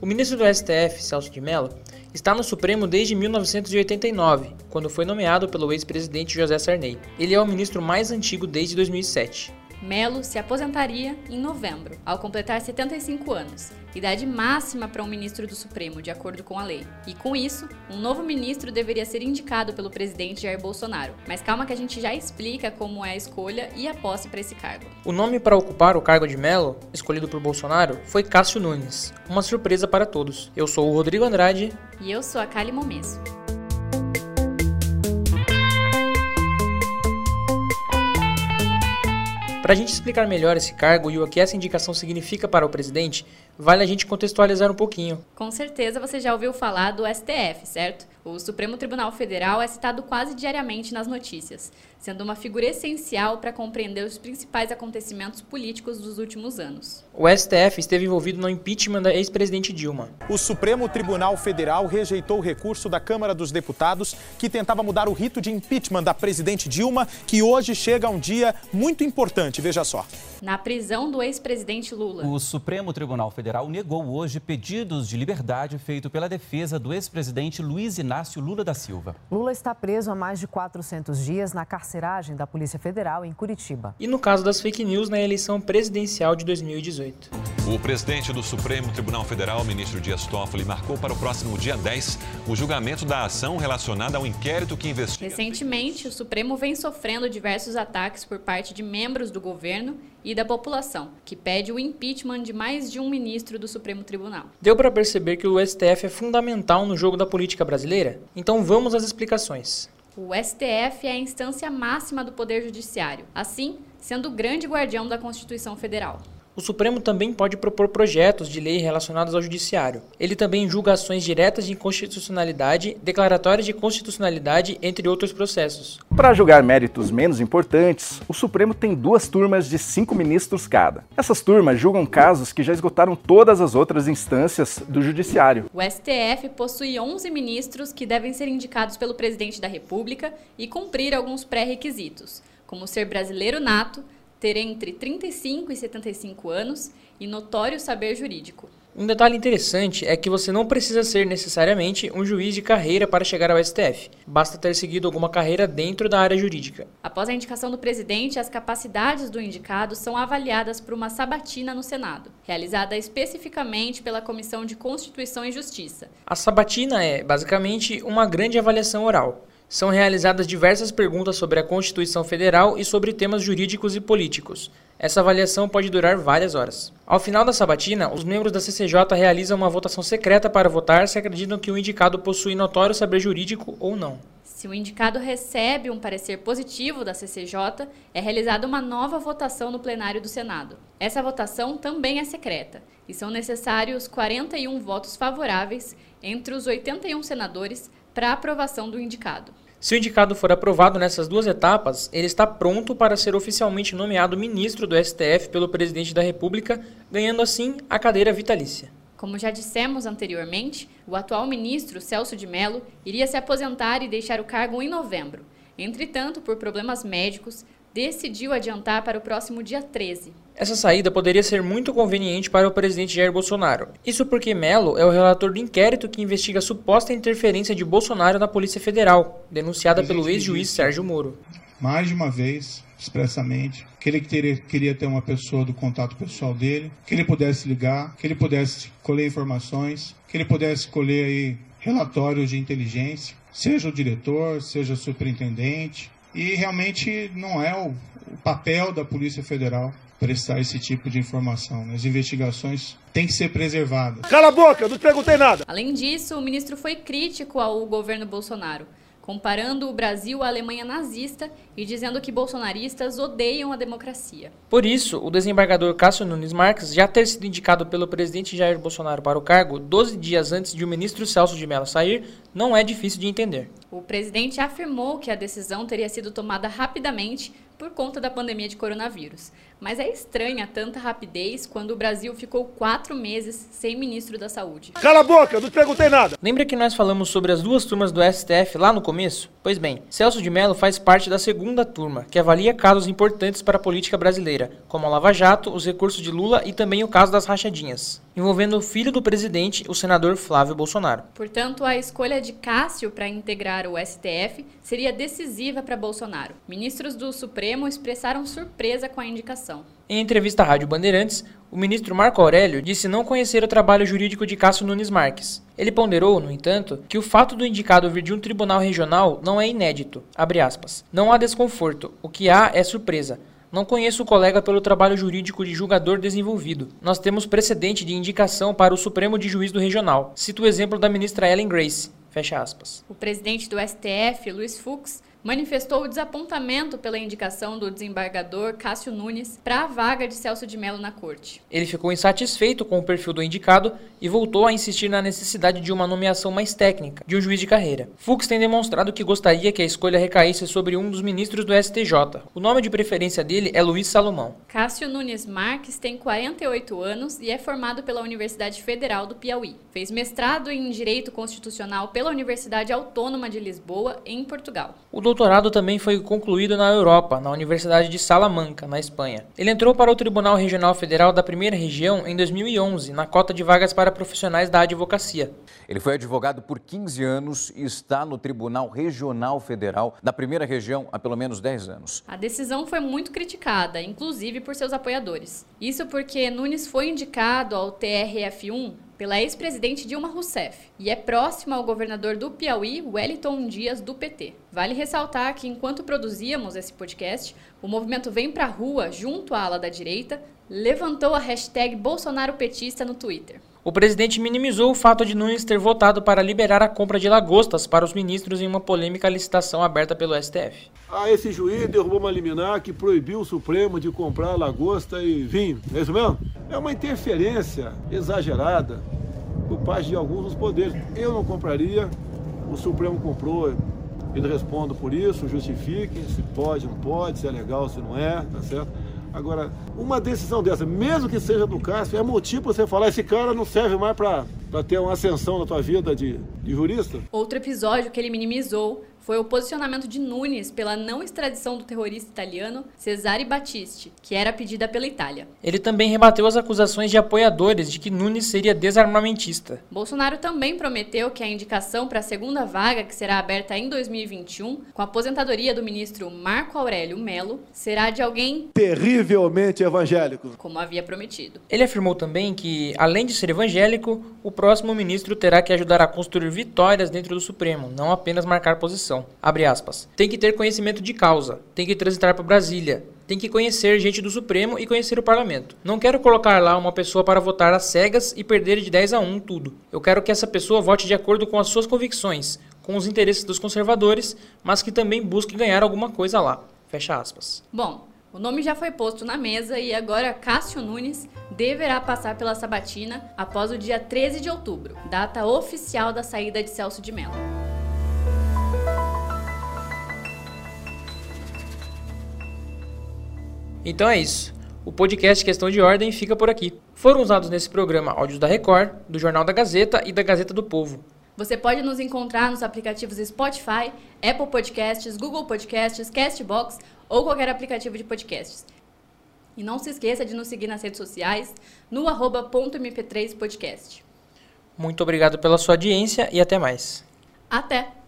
O ministro do STF, Celso de Mello, está no Supremo desde 1989, quando foi nomeado pelo ex-presidente José Sarney. Ele é o ministro mais antigo desde 2007. Melo se aposentaria em novembro, ao completar 75 anos, idade máxima para um ministro do Supremo, de acordo com a lei. E com isso, um novo ministro deveria ser indicado pelo presidente Jair Bolsonaro. Mas calma que a gente já explica como é a escolha e a posse para esse cargo. O nome para ocupar o cargo de Melo, escolhido por Bolsonaro, foi Cássio Nunes. Uma surpresa para todos. Eu sou o Rodrigo Andrade. E eu sou a Kali Momesso. Para a gente explicar melhor esse cargo e o que essa indicação significa para o presidente, vale a gente contextualizar um pouquinho. Com certeza você já ouviu falar do STF, certo? O Supremo Tribunal Federal é citado quase diariamente nas notícias, sendo uma figura essencial para compreender os principais acontecimentos políticos dos últimos anos. O STF esteve envolvido no impeachment da ex-presidente Dilma. O Supremo Tribunal Federal rejeitou o recurso da Câmara dos Deputados que tentava mudar o rito de impeachment da presidente Dilma, que hoje chega a um dia muito importante, veja só. Na prisão do ex-presidente Lula. O Supremo Tribunal Federal negou hoje pedidos de liberdade feito pela defesa do ex-presidente Luiz Inácio Inácio Lula da Silva. Lula está preso há mais de 400 dias na carceragem da Polícia Federal em Curitiba. E no caso das fake news na eleição presidencial de 2018. O presidente do Supremo Tribunal Federal, ministro Dias Toffoli, marcou para o próximo dia 10 o julgamento da ação relacionada ao inquérito que investiga. Recentemente, o Supremo vem sofrendo diversos ataques por parte de membros do governo e da população, que pede o impeachment de mais de um ministro do Supremo Tribunal. Deu para perceber que o STF é fundamental no jogo da política brasileira? Então vamos às explicações. O STF é a instância máxima do Poder Judiciário, assim, sendo o grande guardião da Constituição Federal. O Supremo também pode propor projetos de lei relacionados ao Judiciário. Ele também julga ações diretas de inconstitucionalidade, declaratórias de constitucionalidade, entre outros processos. Para julgar méritos menos importantes, o Supremo tem duas turmas de cinco ministros cada. Essas turmas julgam casos que já esgotaram todas as outras instâncias do Judiciário. O STF possui 11 ministros que devem ser indicados pelo presidente da República e cumprir alguns pré-requisitos, como ser brasileiro nato ter entre 35 e 75 anos e notório saber jurídico. Um detalhe interessante é que você não precisa ser necessariamente um juiz de carreira para chegar ao STF. Basta ter seguido alguma carreira dentro da área jurídica. Após a indicação do presidente, as capacidades do indicado são avaliadas por uma sabatina no Senado, realizada especificamente pela Comissão de Constituição e Justiça. A sabatina é, basicamente, uma grande avaliação oral são realizadas diversas perguntas sobre a Constituição Federal e sobre temas jurídicos e políticos. Essa avaliação pode durar várias horas. Ao final da sabatina, os membros da CCJ realizam uma votação secreta para votar se acreditam que o indicado possui notório saber jurídico ou não. Se o indicado recebe um parecer positivo da CCJ, é realizada uma nova votação no plenário do Senado. Essa votação também é secreta e são necessários 41 votos favoráveis entre os 81 senadores para a aprovação do indicado. Se o indicado for aprovado nessas duas etapas, ele está pronto para ser oficialmente nomeado ministro do STF pelo presidente da República, ganhando assim a cadeira vitalícia. Como já dissemos anteriormente, o atual ministro Celso de Mello iria se aposentar e deixar o cargo em novembro. Entretanto, por problemas médicos, decidiu adiantar para o próximo dia 13. Essa saída poderia ser muito conveniente para o presidente Jair Bolsonaro. Isso porque Melo é o relator do inquérito que investiga a suposta interferência de Bolsonaro na Polícia Federal, denunciada pelo ex-juiz Sérgio Moro. Mais de uma vez, expressamente, que ele queria, queria ter uma pessoa do contato pessoal dele, que ele pudesse ligar, que ele pudesse colher informações, que ele pudesse colher aí relatórios de inteligência, seja o diretor, seja o superintendente, e realmente não é o, o papel da Polícia Federal prestar esse tipo de informação. Né? As investigações têm que ser preservadas. Cala a boca, eu não te perguntei nada. Além disso, o ministro foi crítico ao governo Bolsonaro, comparando o Brasil à Alemanha nazista e dizendo que bolsonaristas odeiam a democracia. Por isso, o desembargador Cássio Nunes Marques já ter sido indicado pelo presidente Jair Bolsonaro para o cargo 12 dias antes de o ministro Celso de Mello sair, não é difícil de entender. O presidente afirmou que a decisão teria sido tomada rapidamente por conta da pandemia de coronavírus, Mas é estranha tanta rapidez quando o Brasil ficou quatro meses sem ministro da Saúde. Cala a boca, não te perguntei nada. Lembra que nós falamos sobre as duas turmas do STF lá no começo? Pois bem, Celso de Mello faz parte da segunda turma, que avalia casos importantes para a política brasileira, como a Lava Jato, os recursos de Lula e também o caso das rachadinhas, envolvendo o filho do presidente, o senador Flávio Bolsonaro. Portanto, a escolha de Cássio para integrar o STF seria decisiva para Bolsonaro. Ministros do Supremo expressaram surpresa com a indicação. Em entrevista à Rádio Bandeirantes, o ministro Marco Aurélio disse não conhecer o trabalho jurídico de Cássio Nunes Marques. Ele ponderou, no entanto, que o fato do indicado vir de um tribunal regional não é inédito. Não há desconforto, o que há é surpresa. Não conheço o colega pelo trabalho jurídico de julgador desenvolvido. Nós temos precedente de indicação para o Supremo de Juiz do Regional. Cito o exemplo da ministra Ellen Grace. Fecha aspas. O presidente do STF, Luiz Fux, manifestou o desapontamento pela indicação do desembargador Cássio Nunes para a vaga de Celso de Mello na corte. Ele ficou insatisfeito com o perfil do indicado e voltou a insistir na necessidade de uma nomeação mais técnica, de um juiz de carreira. Fux tem demonstrado que gostaria que a escolha recaísse sobre um dos ministros do STJ. O nome de preferência dele é Luiz Salomão. Cássio Nunes Marques tem 48 anos e é formado pela Universidade Federal do Piauí. Fez mestrado em Direito Constitucional pela Universidade Autônoma de Lisboa, em Portugal. O doutorado também foi concluído na Europa, na Universidade de Salamanca, na Espanha. Ele entrou para o Tribunal Regional Federal da Primeira Região em 2011, na cota de vagas para profissionais da advocacia. Ele foi advogado por 15 anos e está no Tribunal Regional Federal da Primeira Região há pelo menos 10 anos. A decisão foi muito criticada, inclusive por seus apoiadores. Isso porque Nunes foi indicado ao TRF1 pela ex-presidente Dilma Rousseff e é próximo ao governador do Piauí, Wellington Dias, do PT. Vale ressaltar que enquanto produzíamos esse podcast, o movimento Vem Pra Rua, junto à ala da direita, levantou a hashtag Bolsonaro Petista no Twitter. O presidente minimizou o fato de Nunes ter votado para liberar a compra de lagostas para os ministros em uma polêmica licitação aberta pelo STF. Ah, esse juiz derrubou uma liminar que proibiu o Supremo de comprar lagosta e vinho. É isso mesmo? É uma interferência exagerada por parte de alguns dos poderes. Eu não compraria, o Supremo comprou, ele responde por isso, justifique se pode, não pode, se é legal, se não é, tá certo? Agora, uma decisão dessa, mesmo que seja do Cássio, é motivo para você falar: esse cara não serve mais para ter uma ascensão na tua vida de, de jurista? Outro episódio que ele minimizou foi o posicionamento de Nunes pela não extradição do terrorista italiano Cesare Battisti, que era pedida pela Itália. Ele também rebateu as acusações de apoiadores de que Nunes seria desarmamentista. Bolsonaro também prometeu que a indicação para a segunda vaga, que será aberta em 2021, com a aposentadoria do ministro Marco Aurélio Melo, será de alguém terrivelmente evangélico, como havia prometido. Ele afirmou também que, além de ser evangélico, o próximo ministro terá que ajudar a construir vitórias dentro do Supremo, não apenas marcar posição tem que ter conhecimento de causa, tem que transitar para Brasília, tem que conhecer gente do Supremo e conhecer o parlamento. Não quero colocar lá uma pessoa para votar às cegas e perder de 10 a 1 tudo. Eu quero que essa pessoa vote de acordo com as suas convicções, com os interesses dos conservadores, mas que também busque ganhar alguma coisa lá. Fecha aspas. Bom, o nome já foi posto na mesa e agora Cássio Nunes deverá passar pela sabatina após o dia 13 de outubro, data oficial da saída de Celso de Mello. Então é isso. O podcast Questão de Ordem fica por aqui. Foram usados nesse programa áudios da Record, do Jornal da Gazeta e da Gazeta do Povo. Você pode nos encontrar nos aplicativos Spotify, Apple Podcasts, Google Podcasts, Castbox ou qualquer aplicativo de podcasts. E não se esqueça de nos seguir nas redes sociais no arroba.mp3podcast. Muito obrigado pela sua audiência e até mais. Até!